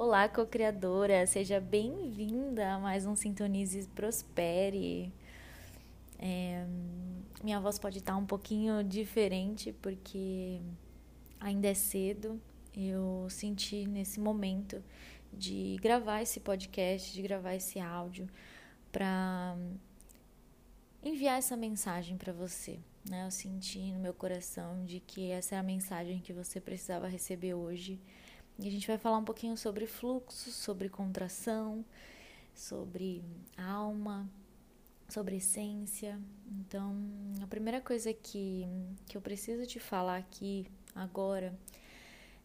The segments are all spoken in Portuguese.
Olá, co-criadora, seja bem-vinda a mais um Sintonize Prospere. É, minha voz pode estar um pouquinho diferente porque ainda é cedo. Eu senti nesse momento de gravar esse podcast, de gravar esse áudio para enviar essa mensagem para você. Né? Eu senti no meu coração de que essa é a mensagem que você precisava receber hoje e a gente vai falar um pouquinho sobre fluxo, sobre contração, sobre alma, sobre essência. Então, a primeira coisa que, que eu preciso te falar aqui agora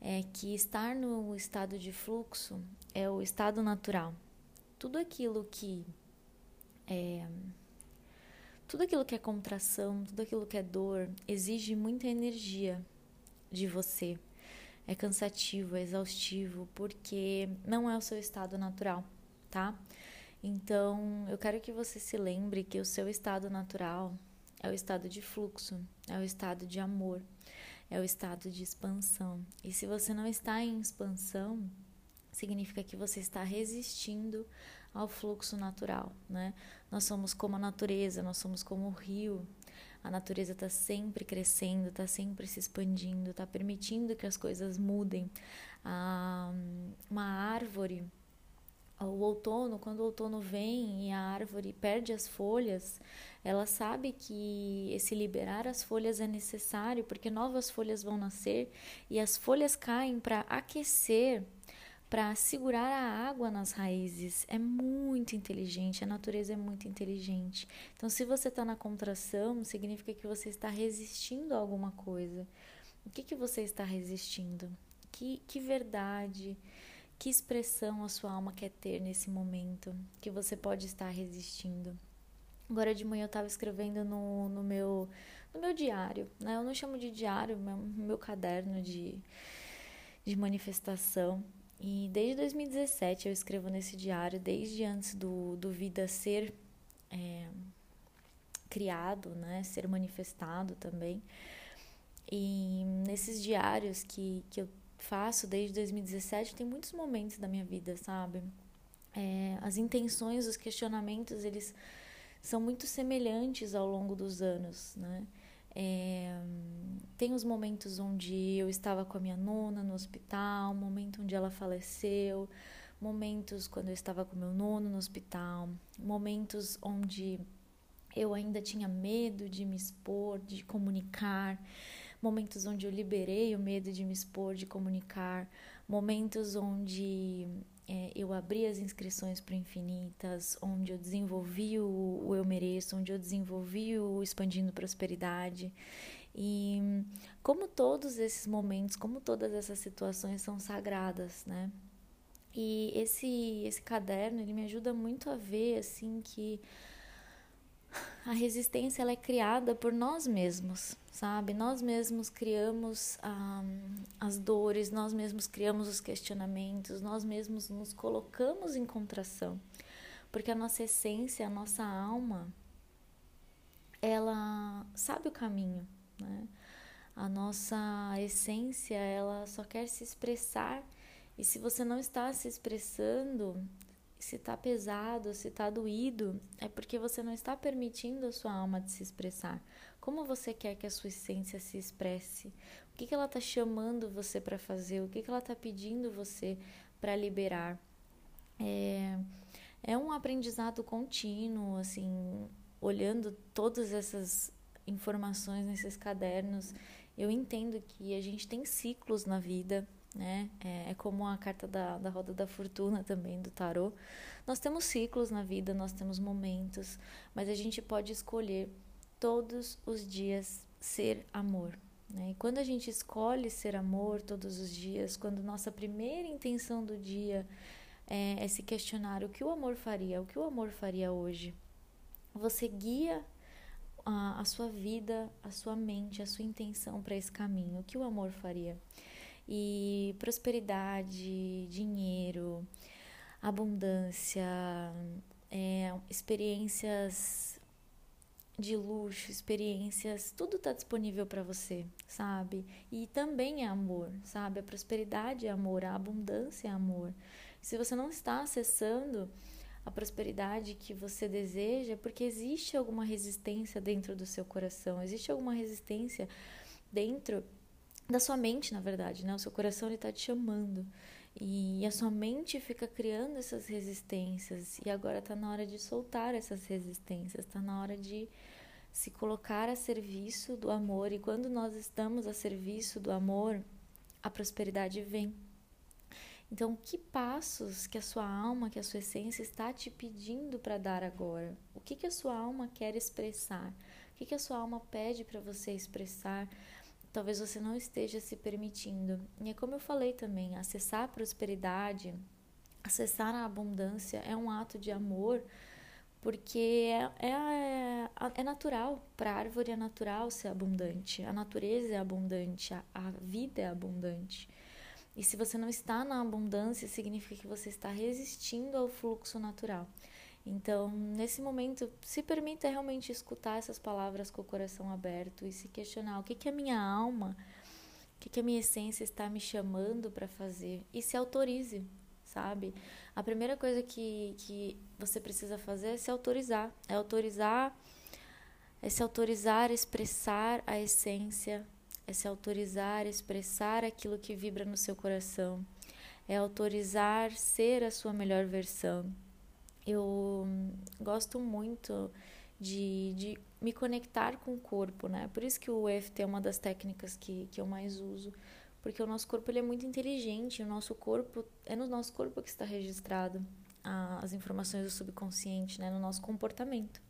é que estar no estado de fluxo é o estado natural. Tudo aquilo que é tudo aquilo que é contração, tudo aquilo que é dor, exige muita energia de você é cansativo, é exaustivo, porque não é o seu estado natural, tá? Então, eu quero que você se lembre que o seu estado natural é o estado de fluxo, é o estado de amor, é o estado de expansão. E se você não está em expansão, significa que você está resistindo ao fluxo natural, né? Nós somos como a natureza, nós somos como o rio, a natureza está sempre crescendo, está sempre se expandindo, está permitindo que as coisas mudem. Ah, uma árvore, o outono, quando o outono vem e a árvore perde as folhas, ela sabe que esse liberar as folhas é necessário porque novas folhas vão nascer e as folhas caem para aquecer para segurar a água nas raízes. É muito inteligente, a natureza é muito inteligente. Então, se você está na contração, significa que você está resistindo a alguma coisa. O que, que você está resistindo? Que, que verdade, que expressão a sua alma quer ter nesse momento que você pode estar resistindo? Agora de manhã eu estava escrevendo no, no, meu, no meu diário, né? Eu não chamo de diário, meu, meu caderno de, de manifestação. E desde 2017 eu escrevo nesse diário, desde antes do, do Vida ser é, criado, né, ser manifestado também. E nesses diários que, que eu faço desde 2017, tem muitos momentos da minha vida, sabe? É, as intenções, os questionamentos, eles são muito semelhantes ao longo dos anos, né? É, tem os momentos onde eu estava com a minha nona no hospital, momento onde ela faleceu, momentos quando eu estava com meu nono no hospital, momentos onde eu ainda tinha medo de me expor, de comunicar, momentos onde eu liberei o medo de me expor, de comunicar, momentos onde é, eu abri as inscrições para Infinitas, onde eu desenvolvi o, o Eu Mereço, onde eu desenvolvi o Expandindo Prosperidade. E como todos esses momentos, como todas essas situações são sagradas, né? E esse esse caderno, ele me ajuda muito a ver assim que a resistência ela é criada por nós mesmos, sabe? Nós mesmos criamos ah, as dores, nós mesmos criamos os questionamentos, nós mesmos nos colocamos em contração, porque a nossa essência, a nossa alma, ela sabe o caminho, né? A nossa essência, ela só quer se expressar e se você não está se expressando, se está pesado, se está doído, é porque você não está permitindo a sua alma de se expressar. Como você quer que a sua essência se expresse? O que, que ela está chamando você para fazer? O que, que ela está pedindo você para liberar? É, é um aprendizado contínuo, assim, olhando todas essas informações nesses cadernos. Eu entendo que a gente tem ciclos na vida, né? É, é, como a carta da, da roda da fortuna também do tarô. Nós temos ciclos na vida, nós temos momentos, mas a gente pode escolher todos os dias ser amor, Né? E quando a gente escolhe ser amor todos os dias, quando nossa primeira intenção do dia é, é se questionar o que o amor faria, o que o amor faria hoje, você guia a, a sua vida, a sua mente, a sua intenção para esse caminho, o que o amor faria. E prosperidade, dinheiro, abundância, é, experiências de luxo, experiências, tudo está disponível para você, sabe? E também é amor, sabe? A prosperidade é amor, a abundância é amor. Se você não está acessando a prosperidade que você deseja, porque existe alguma resistência dentro do seu coração, existe alguma resistência dentro da sua mente, na verdade, né? O seu coração está te chamando. E a sua mente fica criando essas resistências. E agora está na hora de soltar essas resistências, está na hora de se colocar a serviço do amor. E quando nós estamos a serviço do amor, a prosperidade vem. Então, que passos que a sua alma, que a sua essência está te pedindo para dar agora? O que, que a sua alma quer expressar? O que, que a sua alma pede para você expressar? Talvez você não esteja se permitindo. E é como eu falei também, acessar a prosperidade, acessar a abundância é um ato de amor, porque é, é, é natural, para a árvore é natural ser abundante, a natureza é abundante, a, a vida é abundante. E se você não está na abundância, significa que você está resistindo ao fluxo natural. Então, nesse momento, se permita realmente escutar essas palavras com o coração aberto e se questionar o que, que a minha alma, o que, que a minha essência está me chamando para fazer e se autorize, sabe? A primeira coisa que, que você precisa fazer é se autorizar, é autorizar, é se autorizar a expressar a essência é se autorizar, expressar aquilo que vibra no seu coração, é autorizar ser a sua melhor versão. Eu gosto muito de, de me conectar com o corpo, né? Por isso que o EFT é uma das técnicas que, que eu mais uso, porque o nosso corpo ele é muito inteligente, o nosso corpo é no nosso corpo que está registrado as informações do subconsciente, né? No nosso comportamento.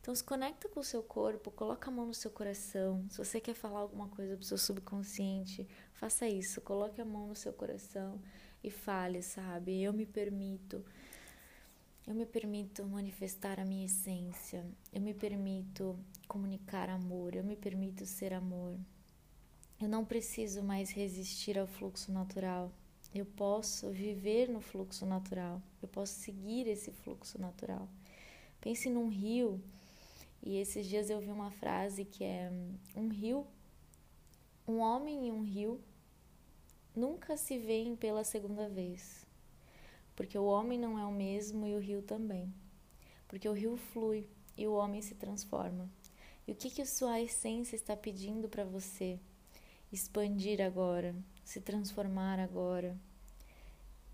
Então se conecta com o seu corpo, coloca a mão no seu coração. Se você quer falar alguma coisa para o seu subconsciente, faça isso. Coloque a mão no seu coração e fale, sabe? Eu me permito. Eu me permito manifestar a minha essência. Eu me permito comunicar amor. Eu me permito ser amor. Eu não preciso mais resistir ao fluxo natural. Eu posso viver no fluxo natural. Eu posso seguir esse fluxo natural. Pense num rio e esses dias eu vi uma frase que é um rio, um homem e um rio nunca se veem pela segunda vez. Porque o homem não é o mesmo e o rio também. Porque o rio flui e o homem se transforma. E o que que sua essência está pedindo para você? Expandir agora, se transformar agora,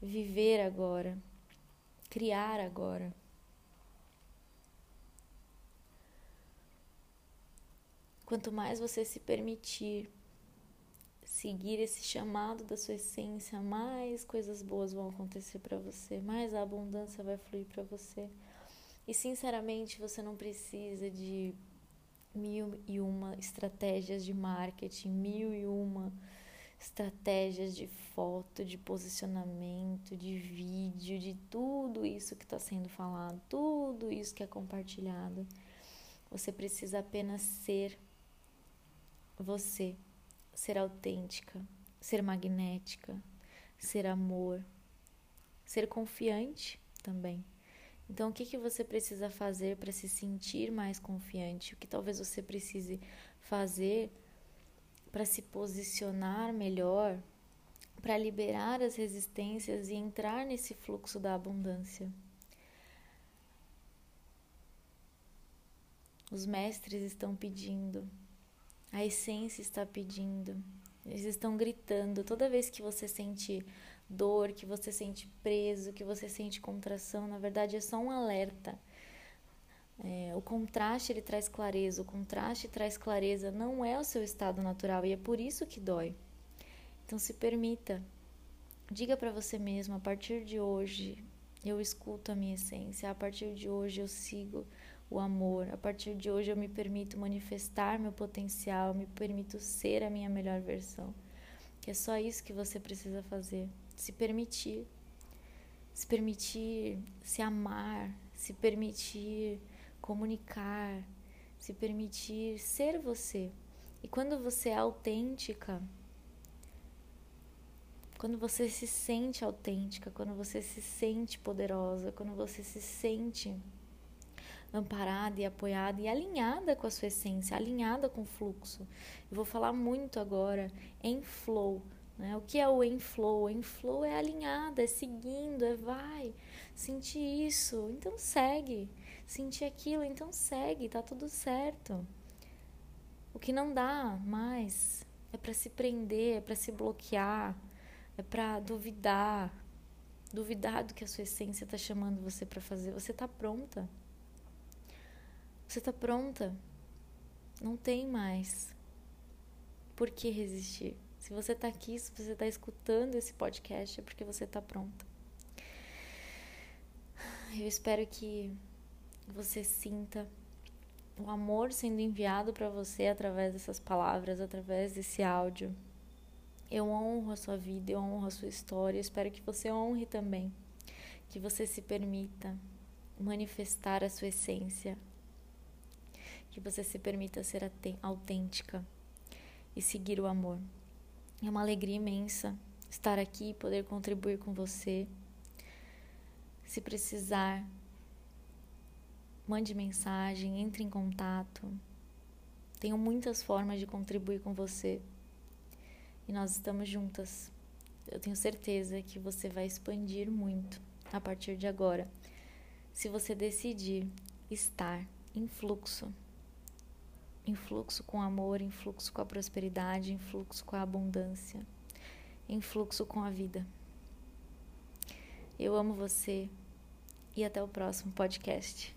viver agora, criar agora. Quanto mais você se permitir seguir esse chamado da sua essência, mais coisas boas vão acontecer para você, mais a abundância vai fluir para você. E sinceramente, você não precisa de mil e uma estratégias de marketing, mil e uma estratégias de foto, de posicionamento, de vídeo, de tudo isso que está sendo falado, tudo isso que é compartilhado. Você precisa apenas ser você ser autêntica, ser magnética, ser amor, ser confiante também. Então, o que, que você precisa fazer para se sentir mais confiante? O que talvez você precise fazer para se posicionar melhor, para liberar as resistências e entrar nesse fluxo da abundância? Os mestres estão pedindo a essência está pedindo. Eles estão gritando. Toda vez que você sente dor, que você sente preso, que você sente contração, na verdade é só um alerta. É, o contraste ele traz clareza, o contraste traz clareza, não é o seu estado natural e é por isso que dói. Então se permita, diga para você mesmo: a partir de hoje eu escuto a minha essência, a partir de hoje eu sigo o amor. A partir de hoje eu me permito manifestar meu potencial, me permito ser a minha melhor versão. Que é só isso que você precisa fazer, se permitir. Se permitir se amar, se permitir comunicar, se permitir ser você. E quando você é autêntica, quando você se sente autêntica, quando você se sente poderosa, quando você se sente amparada e apoiada e alinhada com a sua essência, alinhada com o fluxo. Eu vou falar muito agora em flow. Né? O que é o em flow? Em flow é alinhada, é seguindo, é vai. Sentir isso, então segue. Sentir aquilo, então segue, tá tudo certo. O que não dá mais é para se prender, é para se bloquear, é para duvidar, duvidar do que a sua essência está chamando você para fazer. Você está pronta. Você está pronta. Não tem mais por que resistir. Se você está aqui, se você está escutando esse podcast, é porque você está pronta. Eu espero que você sinta o amor sendo enviado para você através dessas palavras, através desse áudio. Eu honro a sua vida, eu honro a sua história. espero que você honre também, que você se permita manifestar a sua essência, que você se permita ser autêntica e seguir o amor. É uma alegria imensa estar aqui e poder contribuir com você. Se precisar, mande mensagem, entre em contato. Tenho muitas formas de contribuir com você e nós estamos juntas. Eu tenho certeza que você vai expandir muito a partir de agora, se você decidir estar em fluxo. Em fluxo com amor, em fluxo com a prosperidade, em fluxo com a abundância, em fluxo com a vida. Eu amo você e até o próximo podcast.